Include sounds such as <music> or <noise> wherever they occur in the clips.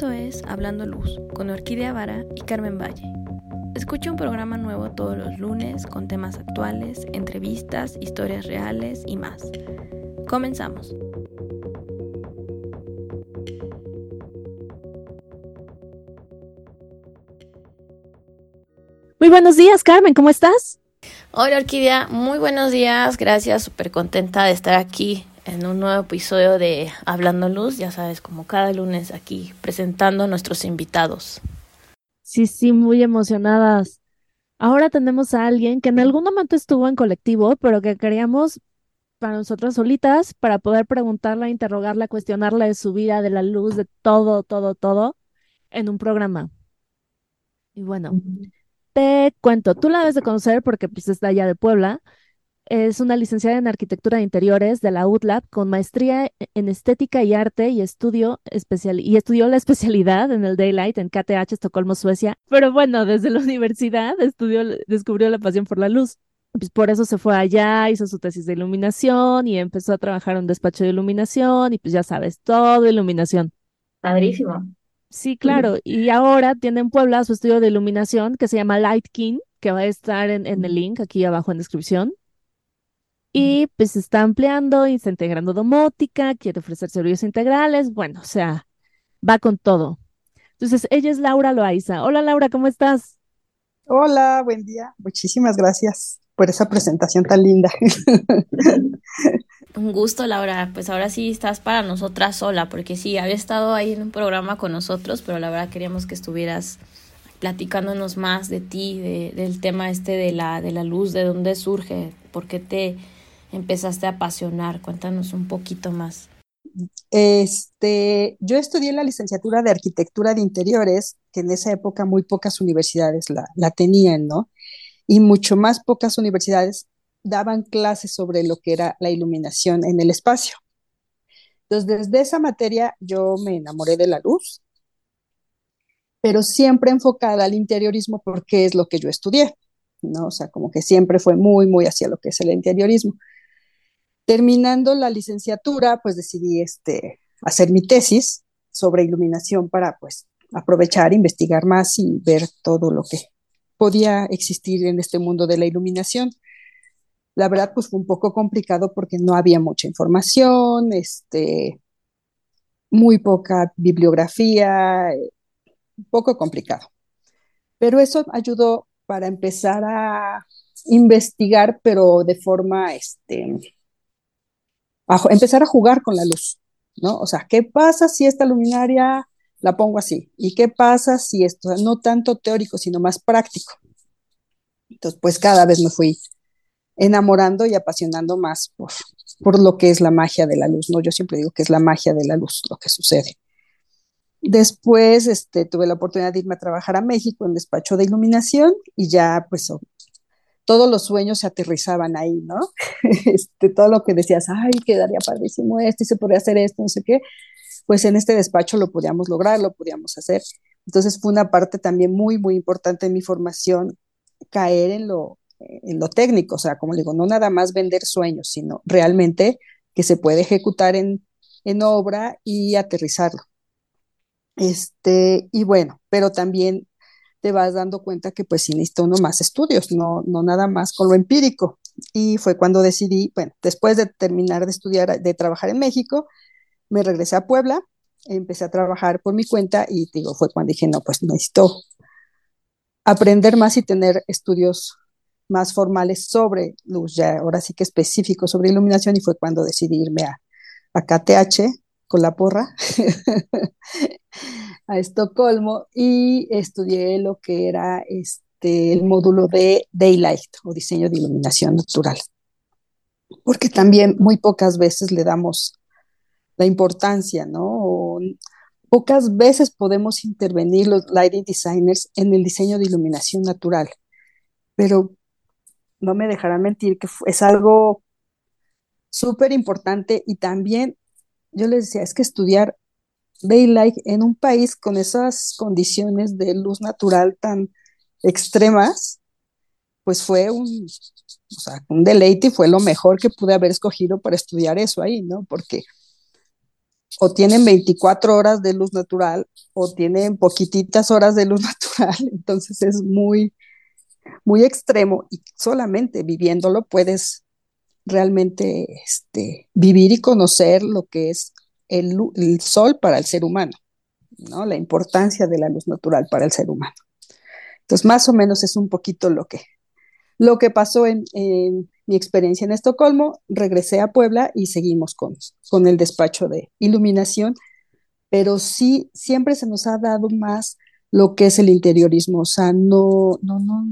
Esto es Hablando Luz con Orquídea Vara y Carmen Valle. Escucha un programa nuevo todos los lunes con temas actuales, entrevistas, historias reales y más. Comenzamos. Muy buenos días, Carmen, ¿cómo estás? Hola Orquídea, muy buenos días, gracias, súper contenta de estar aquí en un nuevo episodio de Hablando Luz, ya sabes, como cada lunes aquí presentando a nuestros invitados. Sí, sí, muy emocionadas. Ahora tenemos a alguien que en algún momento estuvo en colectivo, pero que queríamos para nosotras solitas, para poder preguntarla, interrogarla, cuestionarla de su vida, de la luz, de todo, todo, todo, en un programa. Y bueno, te cuento, tú la debes de conocer porque pues está allá de Puebla, es una licenciada en arquitectura de interiores de la UTLAB con maestría en estética y arte y estudio especial y estudió la <laughs> especialidad en el Daylight en KTH Estocolmo, Suecia. Pero bueno, desde la <laughs> universidad estudió, descubrió la pasión por la luz. Pues por eso se fue allá, hizo su tesis de iluminación y empezó a trabajar en un despacho de iluminación y pues ya sabes, todo iluminación. Padrísimo. Sí, claro. Y ahora tiene en Puebla su estudio de iluminación que se llama Light King, que va a estar en, en el link aquí abajo en descripción. Y pues se está ampliando y está integrando domótica, quiere ofrecer servicios integrales, bueno, o sea, va con todo. Entonces, ella es Laura Loaiza. Hola Laura, ¿cómo estás? Hola, buen día. Muchísimas gracias por esa presentación tan linda. Un gusto, Laura. Pues ahora sí estás para nosotras sola, porque sí, había estado ahí en un programa con nosotros, pero la verdad queríamos que estuvieras platicándonos más de ti, de, del tema este de la, de la luz, de dónde surge, por qué te empezaste a apasionar? Cuéntanos un poquito más. Este, yo estudié la licenciatura de arquitectura de interiores, que en esa época muy pocas universidades la, tenían, ¿no? Y mucho más pocas universidades daban clases sobre lo que era la iluminación en el espacio. Entonces, desde esa materia yo me enamoré de la luz, pero siempre enfocada al interiorismo porque es lo que yo estudié, ¿no? O sea, como que siempre fue muy, muy hacia lo que es el interiorismo. Terminando la licenciatura, pues decidí este, hacer mi tesis sobre iluminación para pues aprovechar, investigar más y ver todo lo que podía existir en este mundo de la iluminación. La verdad, pues fue un poco complicado porque no había mucha información, este, muy poca bibliografía, un poco complicado. Pero eso ayudó para empezar a investigar, pero de forma este, empezar a jugar con la luz, ¿no? O sea, ¿qué pasa si esta luminaria la pongo así? ¿Y qué pasa si esto, no tanto teórico, sino más práctico? Entonces, pues cada vez me fui enamorando y apasionando más por, por lo que es la magia de la luz, ¿no? Yo siempre digo que es la magia de la luz lo que sucede. Después este, tuve la oportunidad de irme a trabajar a México en despacho de iluminación y ya pues todos los sueños se aterrizaban ahí, ¿no? <laughs> Este, todo lo que decías, ay, quedaría padrísimo esto y se podría hacer esto, no sé qué, pues en este despacho lo podíamos lograr, lo podíamos hacer. Entonces fue una parte también muy, muy importante de mi formación, caer en lo, en lo técnico, o sea, como digo, no nada más vender sueños, sino realmente que se puede ejecutar en, en obra y aterrizarlo. Este, y bueno, pero también te vas dando cuenta que pues sí necesita uno más estudios, no, no nada más con lo empírico. Y fue cuando decidí, bueno, después de terminar de estudiar, de trabajar en México, me regresé a Puebla, empecé a trabajar por mi cuenta y digo, fue cuando dije, no, pues necesito aprender más y tener estudios más formales sobre luz, ya ahora sí que específicos sobre iluminación y fue cuando decidí irme a, a KTH con la porra <laughs> a Estocolmo y estudié lo que era este, el módulo de Daylight o diseño de iluminación natural. Porque también muy pocas veces le damos la importancia, ¿no? pocas veces podemos intervenir los lighting designers en el diseño de iluminación natural. Pero no me dejarán mentir que es algo súper importante y también yo les decía, es que estudiar Daylight en un país con esas condiciones de luz natural tan extremas, pues fue un, o sea, un deleite y fue lo mejor que pude haber escogido para estudiar eso ahí, ¿no? Porque o tienen 24 horas de luz natural o tienen poquititas horas de luz <laughs> natural, entonces es muy, muy extremo y solamente viviéndolo puedes realmente este, vivir y conocer lo que es el, el, sol para el ser humano, ¿no? La importancia de la luz natural para el ser humano. Entonces, más o menos es un poquito lo que, lo que pasó en, en mi experiencia en Estocolmo. Regresé a Puebla y seguimos con, con el despacho de iluminación, pero sí, siempre se nos ha dado más lo que es el interiorismo, o sea, no, no, no,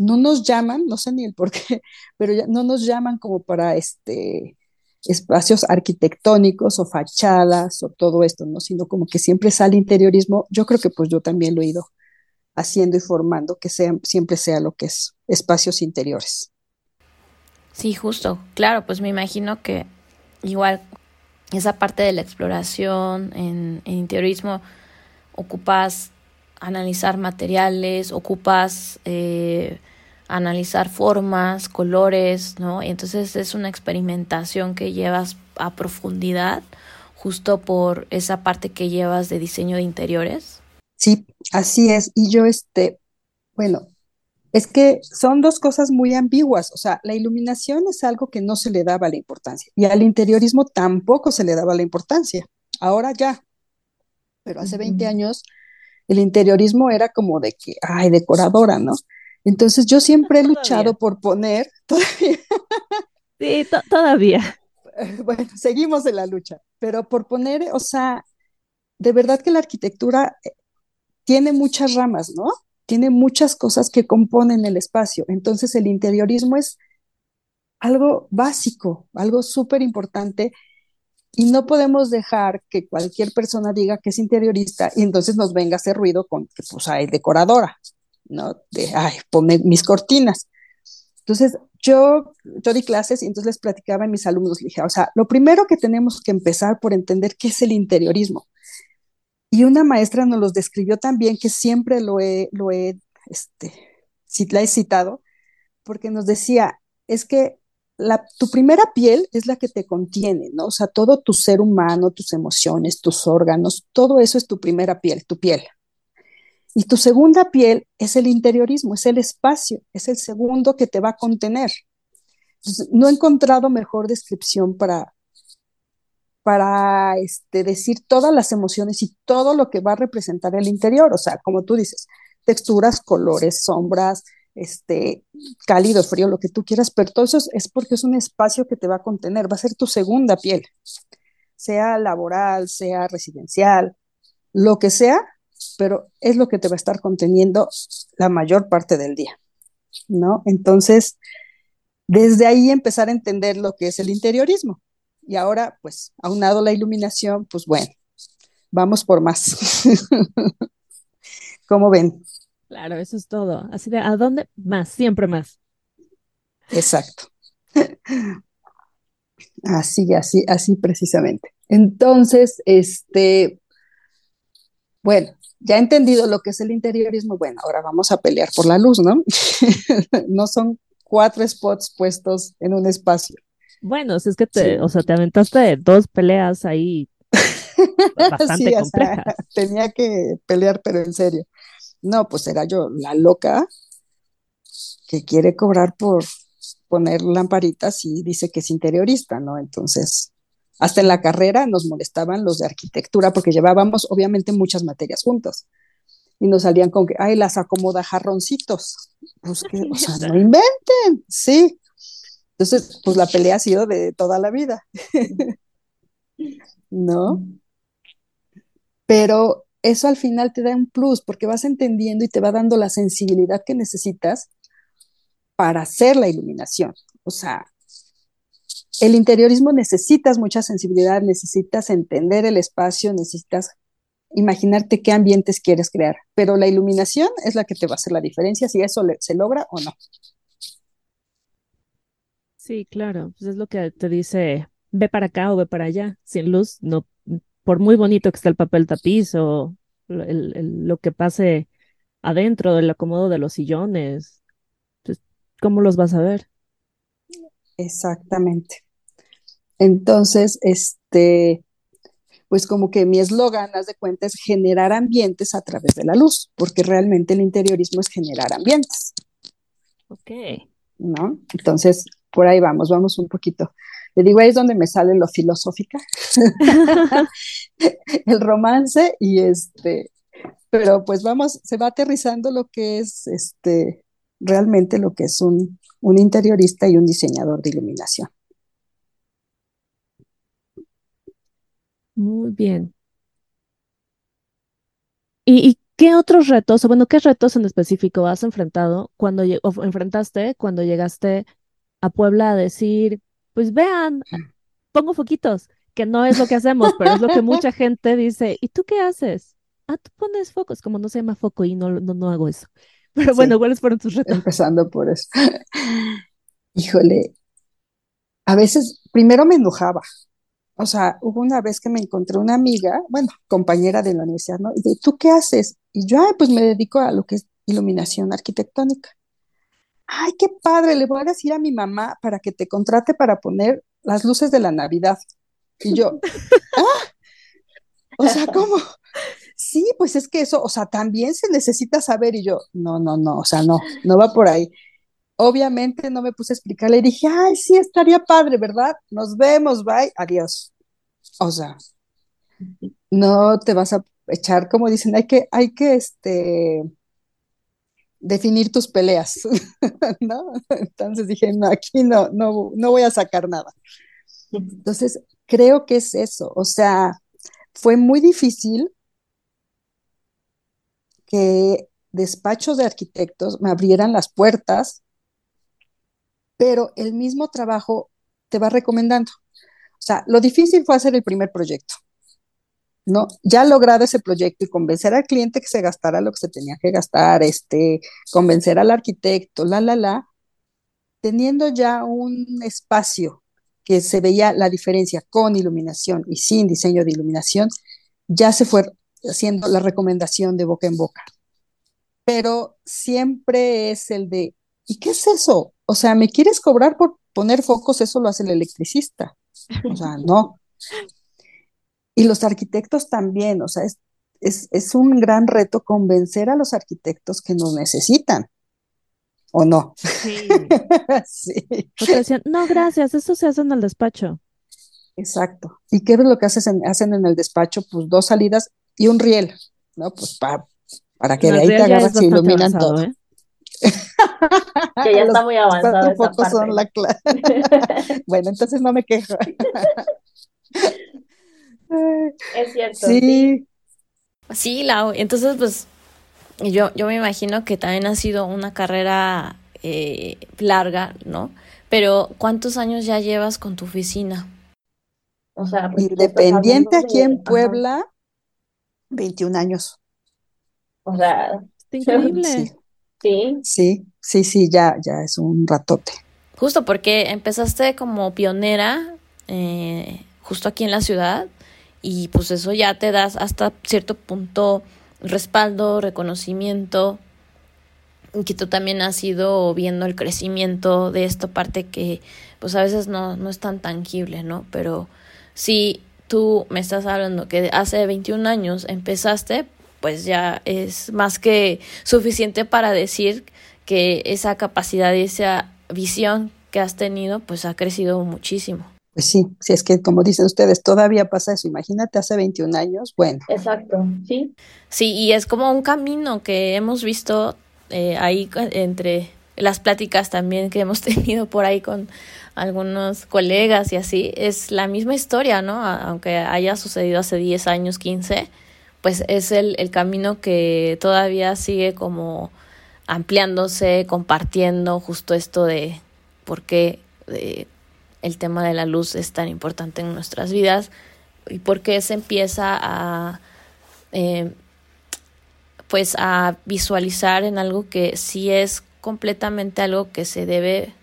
no nos llaman, no sé ni el por qué, <laughs> pero ya no nos llaman como para este espacios arquitectónicos o fachadas o todo esto, ¿no? Sino como que siempre sale interiorismo. Yo creo que pues yo también lo he ido haciendo y formando, que sea, siempre sea lo que es espacios interiores. Sí, justo. Claro, pues me imagino que igual esa parte de la exploración en, en interiorismo ocupas analizar materiales, ocupas eh, analizar formas, colores, ¿no? Y entonces es una experimentación que llevas a profundidad justo por esa parte que llevas de diseño de interiores. Sí, así es. Y yo, este, bueno, es que son dos cosas muy ambiguas. O sea, la iluminación es algo que no se le daba la importancia y al interiorismo tampoco se le daba la importancia. Ahora ya, pero hace 20 años el interiorismo era como de que, ay, decoradora, ¿no? Entonces yo siempre he <laughs> luchado por poner, <laughs> todavía. Sí, todavía. <laughs> Bueno, seguimos en la lucha, pero por poner, o sea, de verdad que la arquitectura eh, tiene muchas ramas, ¿no? Tiene muchas cosas que componen el espacio. Entonces el interiorismo es algo básico, algo súper importante y no podemos dejar que cualquier persona diga que es interiorista y entonces nos venga a hacer ruido con que pues hay decoradora. ¿no? De, ay, ponme mis cortinas. Entonces, yo, yo di clases y entonces les platicaba a mis alumnos, dije, o sea, lo primero que tenemos que empezar por entender qué es el interiorismo. Y una maestra nos los describió también, que siempre lo he, lo he, este, la he citado, porque nos decía, es que tu primera piel es la que te contiene, ¿no? O sea, todo tu ser humano, tus emociones, tus órganos, todo eso es tu primera piel, tu piel. Y tu segunda piel es el interiorismo, es el espacio, es el segundo que te va a contener. no he encontrado mejor descripción para, para este, decir todas las emociones y todo lo que va a representar el interior. O sea, como tú dices, texturas, colores, sombras, este, cálido, frío, lo que tú quieras, pero todo eso es porque es un espacio que te va a contener, va a ser tu segunda piel, sea laboral, sea residencial, lo que sea, pero es lo que te va a estar conteniendo la mayor parte del día, ¿no? Entonces, desde ahí empezar a entender lo que es el interiorismo. Y ahora, pues, aunado la iluminación, pues bueno, vamos por más. <laughs> ¿Cómo ven? Claro, eso es todo. Así de, ¿a dónde más? Siempre más. Exacto. <laughs> Así, así, así precisamente. Entonces, este, bueno, ya entendido lo que es el interiorismo, bueno, ahora vamos a pelear por la luz, ¿no? <laughs> no son cuatro spots puestos en un espacio. Bueno, si es que te, o sea, te aventaste dos peleas ahí <laughs> bastante complejas. tenía que pelear, pero en serio. No, pues era yo la loca que quiere cobrar por poner lamparitas y dice que es interiorista, ¿no? Entonces, hasta en la carrera nos molestaban los de arquitectura porque llevábamos obviamente muchas materias juntos. Y nos salían con que, ay, las acomoda jarroncitos. Pues que, o sea, no inventen, sí. Entonces, pues la pelea ha sido de toda la vida. <laughs> ¿No? Pero eso al final te da un plus porque vas entendiendo y te va dando la sensibilidad que necesitas para hacer la iluminación. O sea, el interiorismo necesitas mucha sensibilidad, necesitas entender el espacio, necesitas imaginarte qué ambientes quieres crear, pero la iluminación es la que te va a hacer la diferencia si eso se logra o no. Sí, claro, pues es lo que te dice, ve para acá o ve para allá, sin luz, no, por muy bonito que esté el papel tapiz o lo que pase adentro del acomodo de los sillones, pues, ¿cómo los vas a ver? Exactamente. Entonces, este, pues como que mi eslogan, haz de cuenta, es generar ambientes a través de la luz, porque realmente el interiorismo es generar ambientes. Ok. ¿No? Entonces, por ahí vamos, vamos un poquito. Le digo, ahí es donde me sale lo filosófica, <laughs> <laughs> el romance y este, pero pues vamos, se va aterrizando lo que es este, realmente lo que es un, un interiorista y un diseñador de iluminación. Muy bien. ¿Y, qué otros retos, o bueno, qué retos en específico has enfrentado cuando o enfrentaste cuando llegaste a Puebla a decir, pues vean, pongo foquitos, que no es lo que hacemos, pero es lo que mucha <laughs> gente dice, ¿y tú qué haces? Ah, tú pones focos, como no se llama foco y no, no, no hago eso. <laughs> Pero bueno, ¿cuáles fueron tus retos? Empezando por eso. <laughs> Híjole, a veces primero me enojaba, o sea, hubo una vez que me encontré una amiga, bueno, compañera de la universidad, ¿no? Y de, ¿tú qué haces? Y yo, ay, pues me dedico a lo que es iluminación arquitectónica. Ay, qué padre, le voy a decir a mi mamá para que te contrate para poner las luces de la Navidad. Y yo, <laughs> ah, o sea, ¿cómo? Sí, pues es que eso, o sea, también se necesita saber. Y yo, no, no, no, o sea, no, no va por ahí. Obviamente no me puse a explicarle, le dije, ay, sí, estaría padre, ¿verdad? Nos vemos, bye, adiós. O sea, no te vas a echar, como dicen, hay que, hay que, este, definir tus peleas, <laughs> ¿no? Entonces dije, no, aquí no, no, no voy a sacar nada. Entonces, creo que es eso, o sea, fue muy difícil que despachos de arquitectos me abrieran las puertas pero el mismo trabajo te va recomendando. O sea, lo difícil fue hacer el primer proyecto. ¿No? Ya logrado ese proyecto y convencer al cliente que se gastara lo que se tenía que gastar, este, convencer al arquitecto, la, la, la, teniendo ya un espacio que se veía la diferencia con iluminación y sin diseño de iluminación, ya se fue haciendo la recomendación de boca en boca. Pero siempre es el de, ¿y qué es eso? O sea, ¿me quieres cobrar por poner focos? Eso lo hace el electricista. O sea, no. Y los arquitectos también, o sea, es, es, un gran reto convencer a los arquitectos que nos necesitan. ¿O no? Sí. <laughs> sí. decían, no, gracias, eso se hace en el despacho. Exacto. ¿Y qué es lo que hacen, hacen en el despacho? Pues dos salidas y un riel, ¿no? Pues para que de ahí te agarras y iluminan todo. ¿eh? <laughs> que ya está muy avanzado. son la clase. <laughs> bueno, entonces no me quejo. Es cierto. Sí. Sí, Lau. Entonces, pues, yo, yo me imagino que también ha sido una carrera eh, larga, ¿no? Pero, ¿cuántos años ya llevas con tu oficina? O sea, pues, independiente aquí en Puebla, 21 años. O sea, increíble. Sí. Sí, sí, sí, ya, ya es un ratote. Justo porque empezaste como pionera eh, justo aquí en la ciudad y pues eso ya te das hasta cierto punto respaldo, reconocimiento que tú también has ido viendo el crecimiento de esta parte que pues a veces no, no es tan tangible, ¿no? Pero si tú me estás hablando que hace 21 años empezaste, pues ya es más que suficiente para decir que esa capacidad y esa visión que has tenido, pues ha crecido muchísimo. Pues sí, si es que como dicen ustedes, todavía pasa eso. Imagínate hace 21 años, bueno. Exacto, sí. Sí, y es como un camino que hemos visto eh, ahí entre las pláticas también que hemos <laughs> tenido por ahí con algunos colegas y así, es la misma historia, ¿no? Aunque haya sucedido hace 10 años, 15, pues es el, el camino que todavía sigue como ampliándose, compartiendo justo esto de por qué eh, el tema de la luz es tan importante en nuestras vidas y por qué se empieza a eh, pues a visualizar en algo que sí es completamente algo que se debe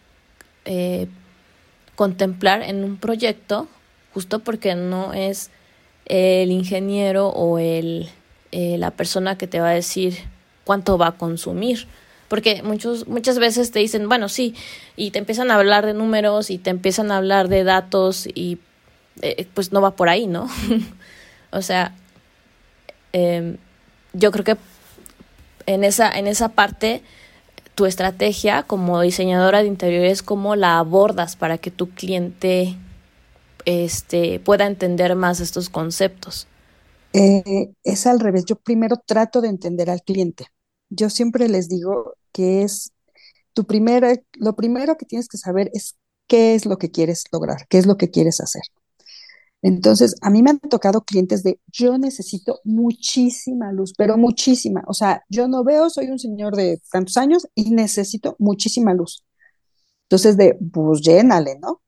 eh, contemplar en un proyecto justo porque no es el ingeniero o el, eh, la persona que te va a decir cuánto va a consumir. Porque muchos, muchas veces te dicen, bueno, sí, y te empiezan a hablar de números y te empiezan a hablar de datos y eh, pues no va por ahí, ¿no? <laughs> O sea, em, yo creo que en esa, en esa parte tu estrategia como diseñadora de interiores, cómo la abordas para que tu cliente este, pueda entender más estos conceptos. Eh, es al revés. Yo primero trato de entender al cliente. Yo siempre les digo que es tu primera, lo primero que tienes que saber es qué es lo que quieres lograr, qué es lo que quieres hacer. Entonces, a mí me han tocado clientes de yo necesito muchísima luz, pero muchísima. O sea, yo no veo, soy un señor de tantos años y necesito muchísima luz. Entonces, de, pues llénale, ¿no?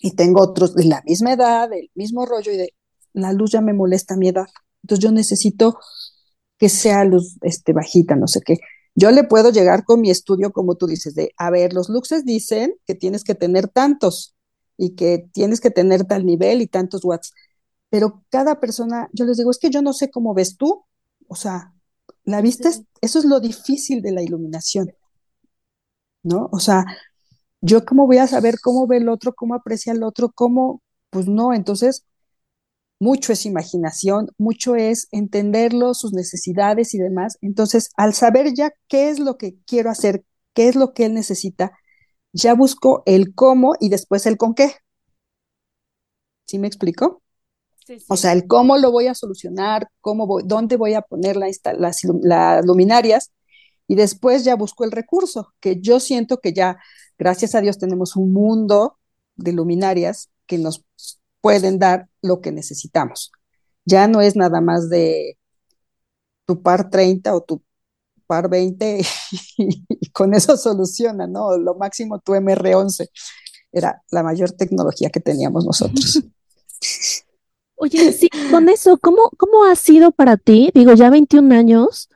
Y tengo otros de la misma edad, del mismo rollo y de la luz ya me molesta a mi edad. Entonces, yo necesito que sea luz este, bajita, no sé qué. Yo le puedo llegar con mi estudio, como tú dices, de, a ver, los luxes dicen que tienes que tener tantos y que tienes que tener tal nivel y tantos watts. Pero cada persona, yo les digo, es que yo no sé cómo ves tú. O sea, la vista, eso es lo difícil de la iluminación. ¿No? O sea, yo cómo voy a saber cómo ve el otro, cómo aprecia el otro, cómo, pues no, entonces mucho es imaginación, mucho es entenderlo, sus necesidades y demás. Entonces, al saber ya qué es lo que quiero hacer, qué es lo que él necesita, ya busco el cómo y después el con qué. ¿Sí me explico? O sea, el cómo lo voy a solucionar, cómo voy, dónde voy a poner las, las luminarias y después ya busco el recurso, que yo siento que ya, gracias a Dios, tenemos un mundo de luminarias que nos pueden dar lo que necesitamos. Ya no es nada más de tu par 30 o tu par 20 <laughs> y, con eso soluciona, ¿no? Lo máximo tu MR11 era la mayor tecnología que teníamos nosotros. <laughs> Oye, sí, con eso, ¿cómo, ¿cómo ha sido para ti? Digo, ya 21 años,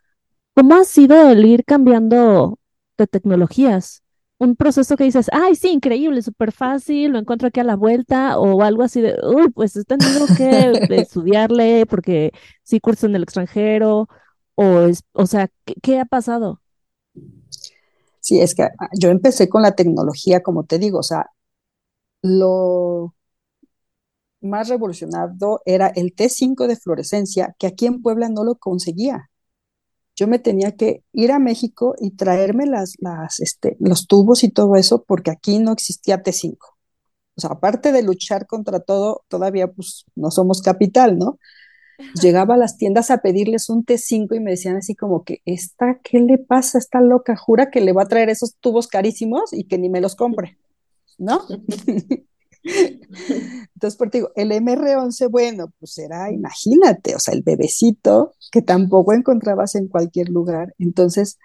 ¿cómo ha sido el ir cambiando de tecnologías? Un proceso que dices, ay, sí, increíble, súper fácil, lo encuentro aquí a la vuelta, o algo así de, uy, pues he tenido que <laughs> estudiarle porque sí curso en el extranjero, o, es, o sea, ¿qué, ha pasado? Sí, es que ah, yo empecé con la tecnología, como te digo, o sea, lo más revolucionado era el T5 de fluorescencia, que aquí en Puebla no lo conseguía. Yo me tenía que ir a México y traerme las, las, este, los tubos y todo eso, porque aquí no existía T5. O sea, aparte de luchar contra todo, todavía pues no somos capital, ¿no? llegaba a las tiendas a pedirles un T5 y me decían así como que, ¿esta qué le pasa? Está loca, jura que le va a traer esos tubos carísimos y que ni me los compre, ¿no? <laughs> Entonces, por digo, el MR11, bueno, pues era, imagínate, o sea, el bebecito que tampoco encontrabas en cualquier lugar. Entonces,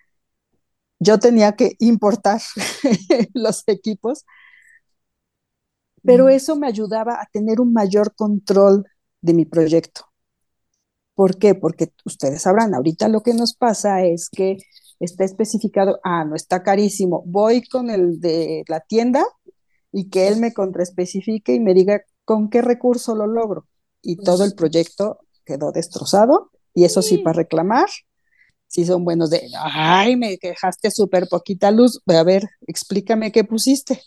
yo tenía que importar <laughs> los equipos, pero eso me ayudaba a tener un mayor control de mi proyecto. ¿Por qué? Porque ustedes sabrán, ahorita lo que nos pasa es que está especificado, ah, no está carísimo, voy con el de la tienda y que él me contraespecifique y me diga con qué recurso lo logro. Y todo el proyecto quedó destrozado y eso sí, para reclamar, si son buenos de, ay, me dejaste súper poquita luz, a ver, explícame qué pusiste.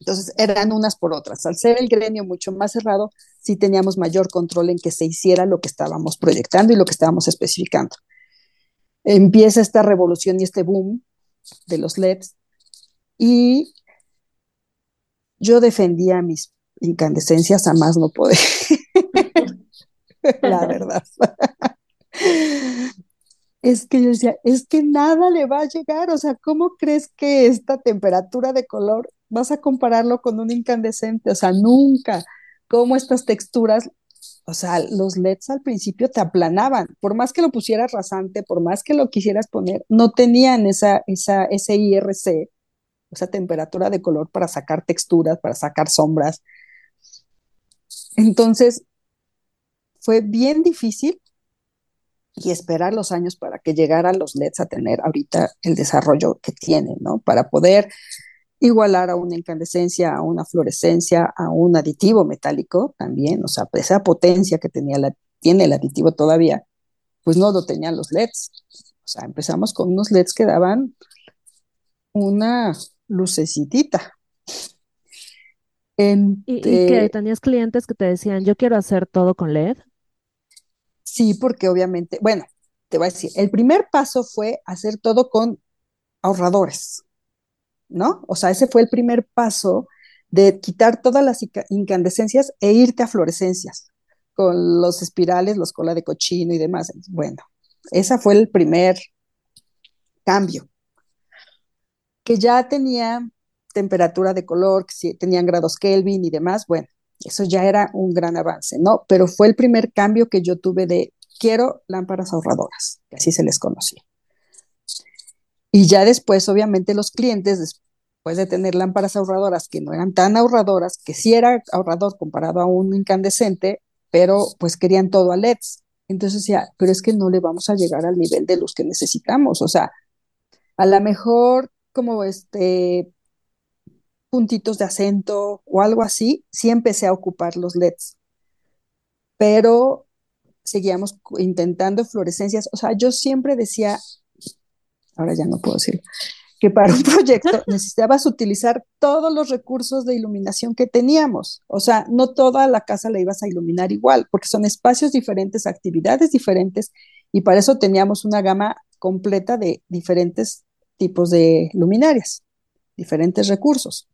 Entonces eran unas por otras. Al ser el gremio mucho más cerrado, sí teníamos mayor control en que se hiciera lo que estábamos proyectando y lo que estábamos especificando. Empieza esta revolución y este boom de los LEDs y yo defendía mis incandescencias a más no poder. <laughs> La verdad. es que yo decía, es que nada le va a llegar, o sea, ¿cómo crees que esta temperatura de color vas a compararlo con un incandescente, o sea, nunca, como estas texturas, o sea, los LEDs al principio te aplanaban, por más que lo pusieras rasante, por más que lo quisieras poner, no tenían esa, esa, ese IRC, esa temperatura de color para sacar texturas, para sacar sombras. Entonces, fue bien difícil y esperar los años para que llegaran los LEDs a tener ahorita el desarrollo que tienen, ¿no? Para poder igualar a una incandescencia, a una fluorescencia, a un aditivo metálico también, o sea, esa potencia que tenía la, tiene el aditivo todavía, pues no lo tenían los LEDs. O sea, empezamos con unos LEDs que daban una lucecitita. ¿Y, que tenías clientes que te decían, yo quiero hacer todo con LED? Sí, porque obviamente, bueno, te voy a decir, el primer paso fue hacer todo con ahorradores, ¿no? O sea, ese fue el primer paso de quitar todas las incandescencias e irte a fluorescencias, con los espirales, los cola de cochino y demás. Bueno, ese fue el primer cambio, que ya tenía temperatura de color, que tenían grados Kelvin y demás, bueno, eso ya era un gran avance, ¿no? Pero fue el primer cambio que yo tuve de quiero lámparas ahorradoras, que así se les conocía. Y ya después, obviamente, los clientes, después de tener lámparas ahorradoras que no eran tan ahorradoras, que sí era ahorrador comparado a un incandescente, pero pues querían todo a LEDs. Entonces decía, pero es que no le vamos a llegar al nivel de luz que necesitamos. O sea, a lo mejor como este puntitos de acento o algo así, sí empecé a ocupar los LEDs. Pero seguíamos intentando fluorescencias. O sea, yo siempre decía, ahora ya no puedo decirlo, que para un proyecto <laughs> necesitabas utilizar todos los recursos de iluminación que teníamos. O sea, no toda la casa la ibas a iluminar igual, porque son espacios diferentes, actividades diferentes, y para eso teníamos una gama completa de diferentes tipos de luminarias, diferentes recursos.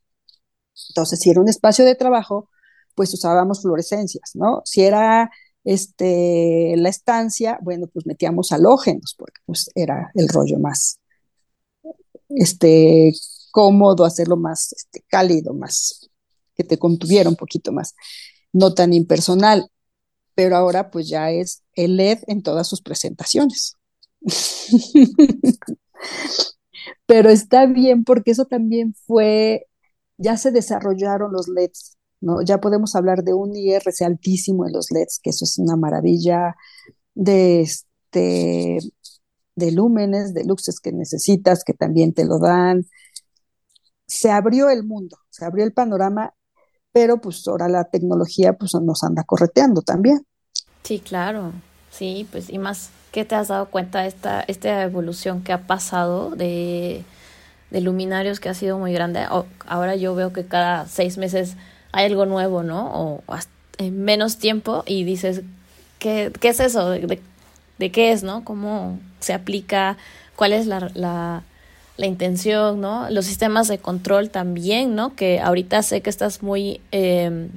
Entonces, si era un espacio de trabajo, pues usábamos fluorescencias, ¿no? Si era este, la estancia, bueno, pues metíamos halógenos, porque pues era el rollo más este, cómodo, hacerlo más este, cálido, más que te contuviera un poquito más, no tan impersonal. Pero ahora pues ya es el LED en todas sus presentaciones. <laughs> Pero está bien porque eso también fue, ya se desarrollaron los LEDs, ¿no? Ya podemos hablar de un IRC altísimo en los LEDs, que eso es una maravilla de este de lúmenes, de luxes que necesitas, que también te lo dan. Se abrió el mundo, se abrió el panorama, pero pues ahora la tecnología pues nos anda correteando también. Sí, claro, sí, pues y más que te has dado cuenta esta, esta evolución que ha pasado de, de luminarios que ha sido muy grande. ahora yo veo que cada seis meses hay algo nuevo, ¿no? O, en menos tiempo y dices, ¿qué, qué es eso? ¿De, de qué es, ¿no? ¿Cómo se aplica? ¿Cuál es la, la, intención, ¿no? Los sistemas de control también, ¿no? Que ahorita sé que estás muy em,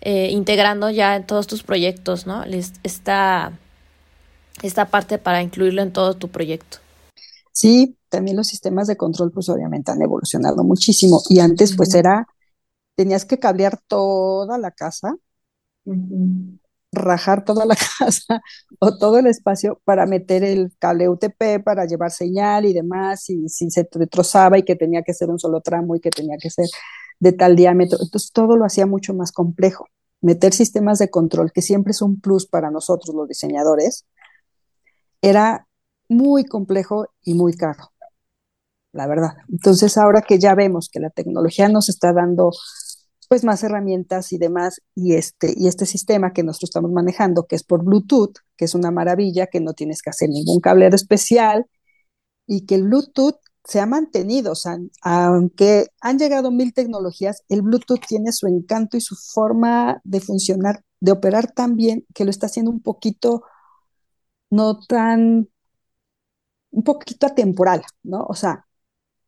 eh, integrando ya en todos tus proyectos, ¿no? Esta, esta parte para incluirlo en todo tu proyecto. Sí, también los sistemas de control pues obviamente han evolucionado muchísimo y antes pues era, tenías que cablear toda la casa rajar toda la <laughs> casa o todo el espacio para meter el cable UTP para llevar señal y demás, y si se retrozaba y que tenía que ser un solo tramo y que tenía que ser de tal diámetro. Entonces todo lo hacía mucho más complejo. Meter sistemas de control, que siempre es un plus para nosotros los diseñadores, era muy complejo y muy caro, la verdad. Entonces ahora que ya vemos que la tecnología nos está dando pues más herramientas y demás, y este, y este sistema que nosotros estamos manejando, que es por Bluetooth, que es una maravilla, que no tienes que hacer ningún cableado especial, y que el Bluetooth se ha mantenido, o sea, aunque han llegado mil tecnologías, el Bluetooth tiene su encanto y su forma de funcionar, de operar tan bien, que lo está haciendo un poquito, no tan, un poquito atemporal, ¿no? O sea,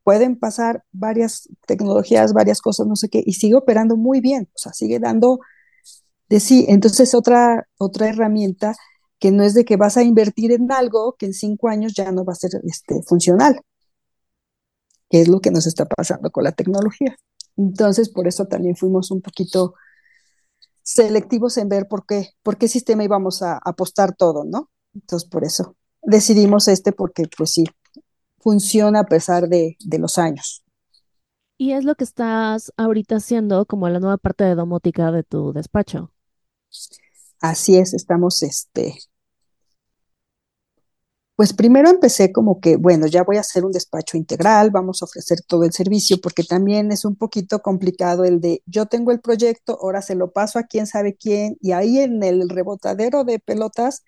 pueden pasar varias tecnologías, varias cosas, no sé qué, y sigue operando muy bien, o sea, sigue dando de sí. Entonces, otra, otra herramienta que no es de que vas a invertir en algo que en cinco años ya no va a ser este, funcional, que es lo que nos está pasando con la tecnología. Entonces, por eso también fuimos un poquito selectivos en ver por qué, por qué sistema íbamos a apostar todo, ¿no? Entonces, por eso decidimos este, porque pues sí, funciona a pesar de, los años. Y es lo que estás ahorita haciendo como la nueva parte de domótica de tu despacho. Así es, estamos este. Pues primero empecé como que, bueno, ya voy a hacer un despacho integral, vamos a ofrecer todo el servicio, porque también es un poquito complicado el de yo tengo el proyecto, ahora se lo paso a quién sabe quién, y ahí en el rebotadero de pelotas,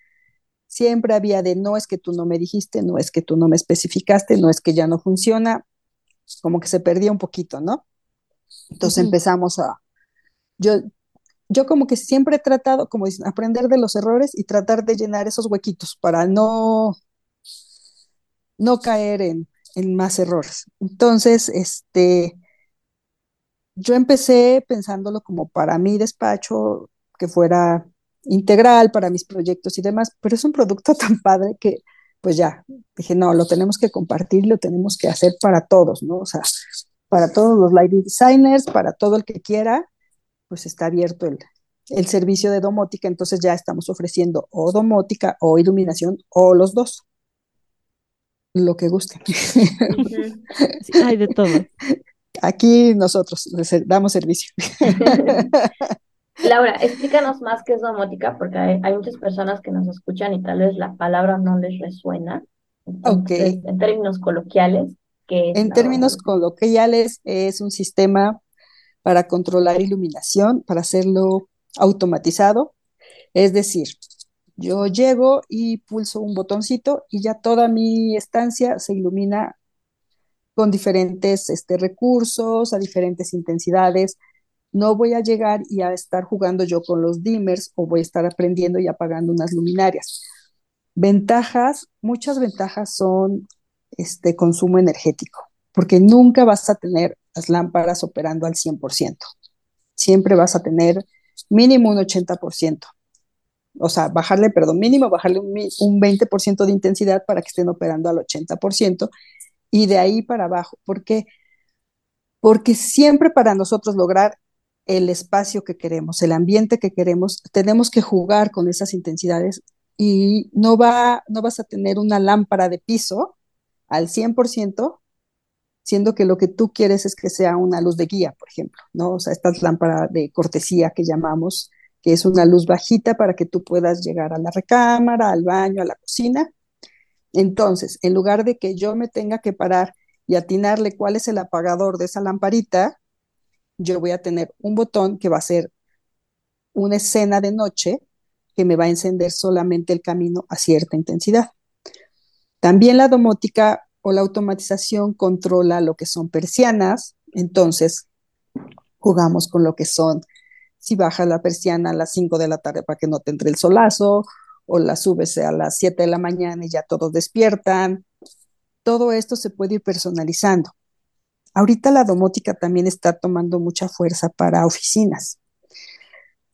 Siempre había de no es que tú no me dijiste, no es que tú no me especificaste, no es que ya no funciona, como que se perdía un poquito, ¿no? Entonces empezamos a, yo, yo como que siempre he tratado, como dicen, aprender de los errores y tratar de llenar esos huequitos para no, no caer en, en más errores. Entonces, este, yo empecé pensándolo como para mi despacho, que fuera integral para mis proyectos y demás, pero es un producto <laughs> tan padre que pues ya, dije, no, lo tenemos que compartir, lo tenemos que hacer para todos, ¿no? O sea, para todos los lighting designers, para todo el que quiera, pues está abierto el, el servicio de domótica, entonces ya estamos ofreciendo o domótica o iluminación o los dos. Lo que guste. hay de todo. Aquí nosotros damos servicio. <laughs> Laura, explícanos más qué es domótica, porque hay, muchas personas que nos escuchan y tal vez la palabra no les resuena. En términos coloquiales, ¿qué es En términos coloquiales, es un sistema para controlar iluminación, para hacerlo automatizado. Es decir, yo llego y pulso un botoncito y ya toda mi estancia se ilumina con diferentes este, recursos, a diferentes intensidades, no voy a llegar y a estar jugando yo con los dimmers o voy a estar aprendiendo y apagando unas luminarias. Ventajas, muchas ventajas son este consumo energético, porque nunca vas a tener las lámparas operando al 100%. Siempre vas a tener mínimo un 80%. O sea, bajarle, perdón, mínimo bajarle un, un 20% de intensidad para que estén operando al 80% y de ahí para abajo. ¿Por qué? Porque siempre para nosotros lograr el espacio que queremos, el ambiente que queremos, tenemos que jugar con esas intensidades y no, va, no vas a tener una lámpara de piso al 100%, siendo que lo que tú quieres es que sea una luz de guía, por ejemplo, ¿no? O sea, esta lámpara de cortesía que llamamos, que es una luz bajita para que tú puedas llegar a la recámara, al baño, a la cocina. Entonces, en lugar de que yo me tenga que parar y atinarle cuál es el apagador de esa lamparita, yo voy a tener un botón que va a ser una escena de noche que me va a encender solamente el camino a cierta intensidad. También la domótica o la automatización controla lo que son persianas, entonces jugamos con lo que son, si bajas la persiana a las 5 de la tarde para que no te entre el solazo, o la subes a las 7 de la mañana y ya todos despiertan. Todo esto se puede ir personalizando. Ahorita la domótica también está tomando mucha fuerza para oficinas.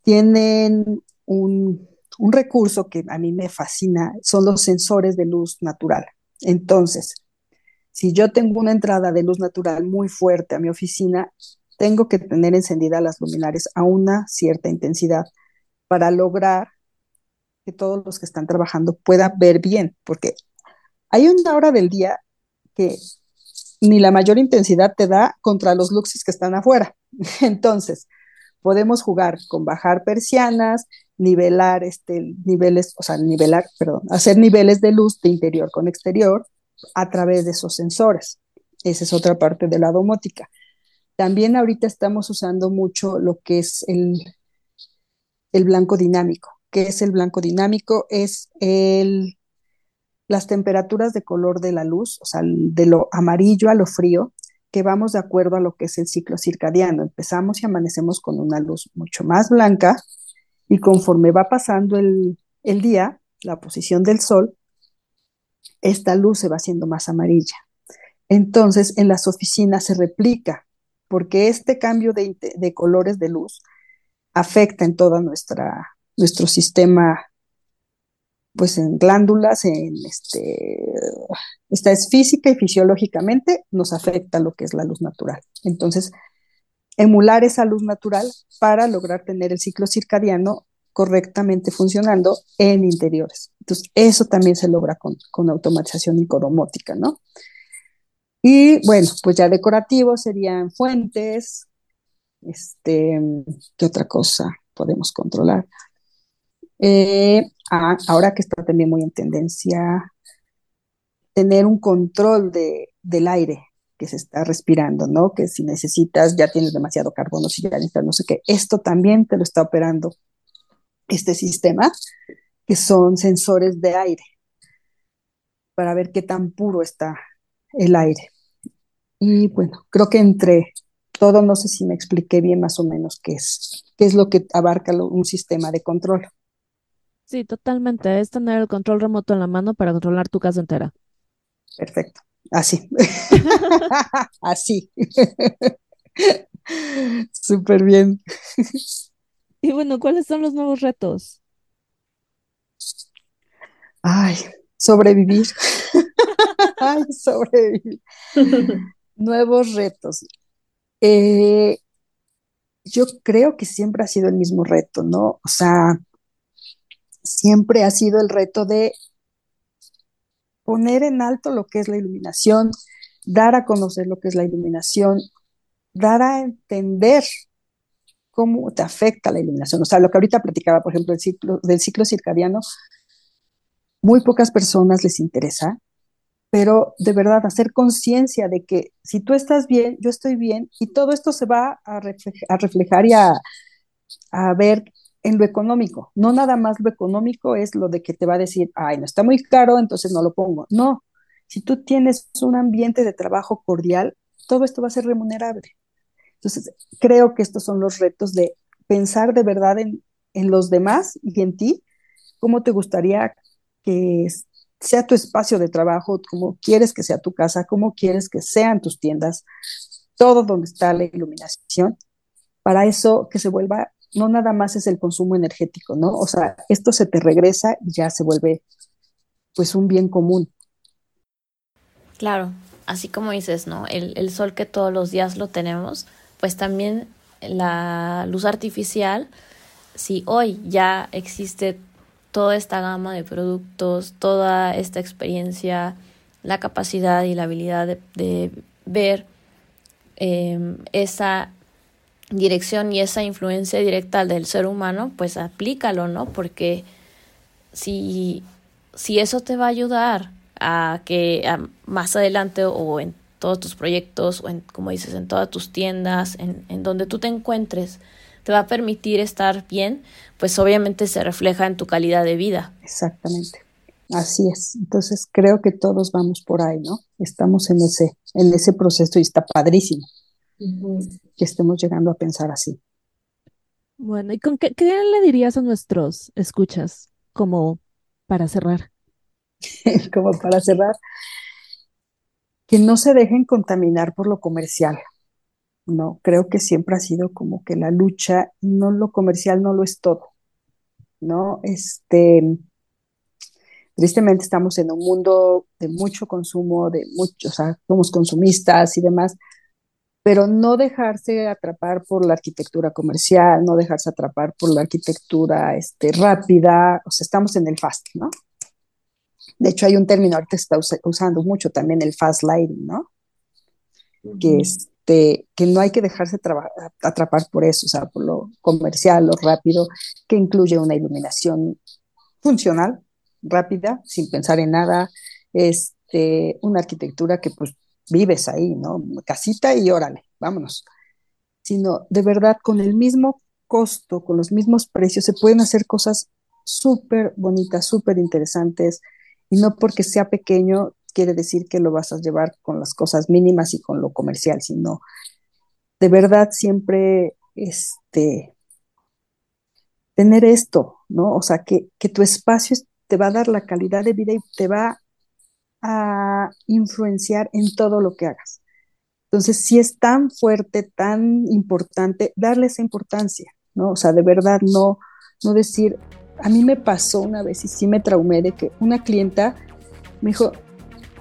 Tienen un, recurso que a mí me fascina, son los sensores de luz natural. Entonces, si yo tengo una entrada de luz natural muy fuerte a mi oficina, tengo que tener encendidas las luminarias a una cierta intensidad para lograr que todos los que están trabajando puedan ver bien, porque hay una hora del día que ni la mayor intensidad te da contra los luxes que están afuera. <laughs> Entonces, podemos jugar con bajar persianas, nivelar este, niveles, o sea, nivelar, perdón, hacer niveles de luz de interior con exterior a través de esos sensores. Esa es otra parte de la domótica. También ahorita estamos usando mucho lo que es el, el blanco dinámico. ¿Qué es el blanco dinámico? Es el las temperaturas de color de la luz, o sea, de lo amarillo a lo frío, que vamos de acuerdo a lo que es el ciclo circadiano. Empezamos y amanecemos con una luz mucho más blanca y conforme va pasando el, el día, la posición del sol, esta luz se va haciendo más amarilla. Entonces, en las oficinas se replica, porque este cambio de, de colores de luz afecta en todo nuestro sistema pues en glándulas, en este, esta es física y fisiológicamente nos afecta lo que es la luz natural. Entonces, emular esa luz natural para lograr tener el ciclo circadiano correctamente funcionando en interiores. Entonces, eso también se logra con, con automatización icodomótica, ¿no? Y bueno, pues ya decorativo serían fuentes, este, ¿qué otra cosa podemos controlar? Eh, ahora que está también muy en tendencia, tener un control de, del aire que se está respirando, ¿no? Que si necesitas, ya tienes demasiado carbono, si ya necesitas no sé qué, esto también te lo está operando este sistema, que son sensores de aire, para ver qué tan puro está el aire. Y bueno, creo que entre todo, no sé si me expliqué bien más o menos qué es, qué es lo que abarca un sistema de control. Sí, totalmente. Es tener el control remoto en la mano para controlar tu casa entera. Perfecto. Así. <laughs> <laughs> Así. Súper bien. Y bueno, ¿cuáles son los nuevos retos? Ay, sobrevivir. <laughs> Ay, sobrevivir. Nuevos retos. Eh, yo creo que siempre ha sido el mismo reto, ¿no? O sea, siempre ha sido el reto de poner en alto lo que es la iluminación, dar a conocer lo que es la iluminación, dar a entender cómo te afecta la iluminación. O sea, lo que ahorita platicaba, por ejemplo, ciclo, del ciclo circadiano, muy pocas personas les interesa, pero de verdad hacer conciencia de que si tú estás bien, yo estoy bien, y todo esto se va a, reflejar y a ver en lo económico. No nada más lo económico es lo de que te va a decir, ay, no está muy caro, entonces no lo pongo. No, si tú tienes un ambiente de trabajo cordial, todo esto va a ser remunerable. Entonces, creo que estos son los retos de pensar de verdad en, en los demás y en ti, cómo te gustaría que sea tu espacio de trabajo, cómo quieres que sea tu casa, cómo quieres que sean tus tiendas, todo donde está la iluminación, para eso que se vuelva no nada más es el consumo energético, ¿no? O sea, esto se te regresa y ya se vuelve pues un bien común. Claro, así como dices, ¿no? El, el sol que todos los días lo tenemos, pues también la luz artificial, si hoy ya existe toda esta gama de productos, toda esta experiencia, la capacidad y la habilidad de, ver eh, esa dirección y esa influencia directa del ser humano, pues aplícalo, ¿no? Porque si, si eso te va a ayudar a que más adelante o en todos tus proyectos o en, como dices, en todas tus tiendas, en, en donde tú te encuentres, te va a permitir estar bien, pues obviamente se refleja en tu calidad de vida. Exactamente. Así es. Entonces creo que todos vamos por ahí, ¿no? Estamos en ese, en ese proceso y está padrísimo que estemos llegando a pensar así. Bueno, ¿y con qué, le dirías a nuestros escuchas como para cerrar? <laughs> como para cerrar, que no se dejen contaminar por lo comercial. No, creo que siempre ha sido como que la lucha, no lo comercial no lo es todo. ¿No? Este, tristemente estamos en un mundo de mucho consumo, de mucho, o sea, somos consumistas y demás, pero no dejarse atrapar por la arquitectura comercial, no dejarse atrapar por la arquitectura este, rápida, o sea, estamos en el fast, ¿no? De hecho, hay un término ahorita que se está usando mucho también, el fast lighting, ¿no? Que, este, que no hay que dejarse atrapar por eso, o sea, por lo comercial, lo rápido, que incluye una iluminación funcional, rápida, sin pensar en nada, este, una arquitectura que pues vives ahí, ¿no? Casita y órale, vámonos. Sino de verdad con el mismo costo, con los mismos precios, se pueden hacer cosas súper bonitas, súper interesantes, y no porque sea pequeño quiere decir que lo vas a llevar con las cosas mínimas y con lo comercial, sino de verdad siempre este tener esto, ¿no? O sea, que, que tu espacio te va a dar la calidad de vida y te va a influenciar en todo lo que hagas. Entonces, si es tan fuerte, tan importante, darle esa importancia, ¿no? O sea, de verdad no, no decir, a mí me pasó una vez y sí me traumé de que una clienta me dijo,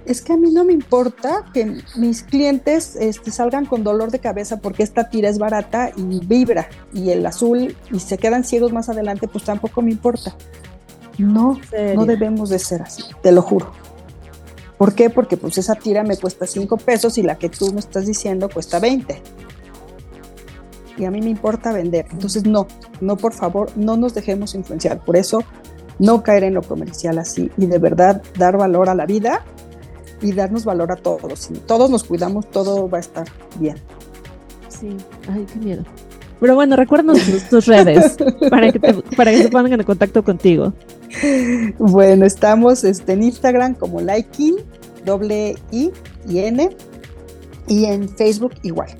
es que a mí no me importa que mis clientes este, salgan con dolor de cabeza porque esta tira es barata y vibra y el azul y se quedan ciegos más adelante, pues tampoco me importa. No, no debemos de ser así, te lo juro. ¿Por qué? Porque pues esa tira me cuesta 5 pesos y la que tú me estás diciendo cuesta 20. Y a mí me importa vender. Entonces, no, no, por favor, no nos dejemos influenciar. Por eso, no caer en lo comercial así y de verdad dar valor a la vida y darnos valor a todos. Si todos nos cuidamos, todo va a estar bien. Sí, ay, qué miedo. Pero bueno, recuérdanos tus, redes para que, para que se pongan en contacto contigo. <laughs> Bueno, estamos este, en Instagram como Liking, doble I y N, y en Facebook igual.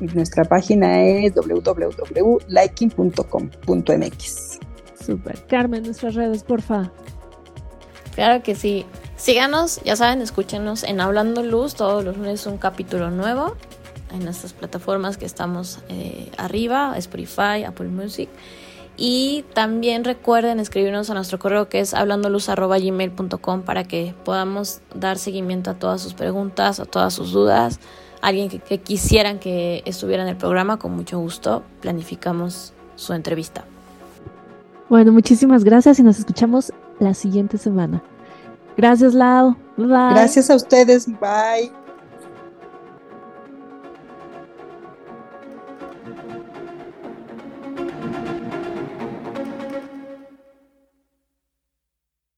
Y nuestra página es www.liking.com.mx. Super. Carmen, nuestras redes, porfa. Claro que sí. Síganos, ya saben, escúchenos en Hablando Luz, todos los lunes un capítulo nuevo en nuestras plataformas que estamos eh, arriba, Spotify, Apple Music. Y también recuerden escribirnos a nuestro correo que es hablandoluz.gmail.com para que podamos dar seguimiento a todas sus preguntas, a todas sus dudas. Alguien que, que quisieran que estuviera en el programa, con mucho gusto planificamos su entrevista. Bueno, muchísimas gracias y nos escuchamos la siguiente semana. Gracias, Lau. Bye. Gracias a ustedes. Bye.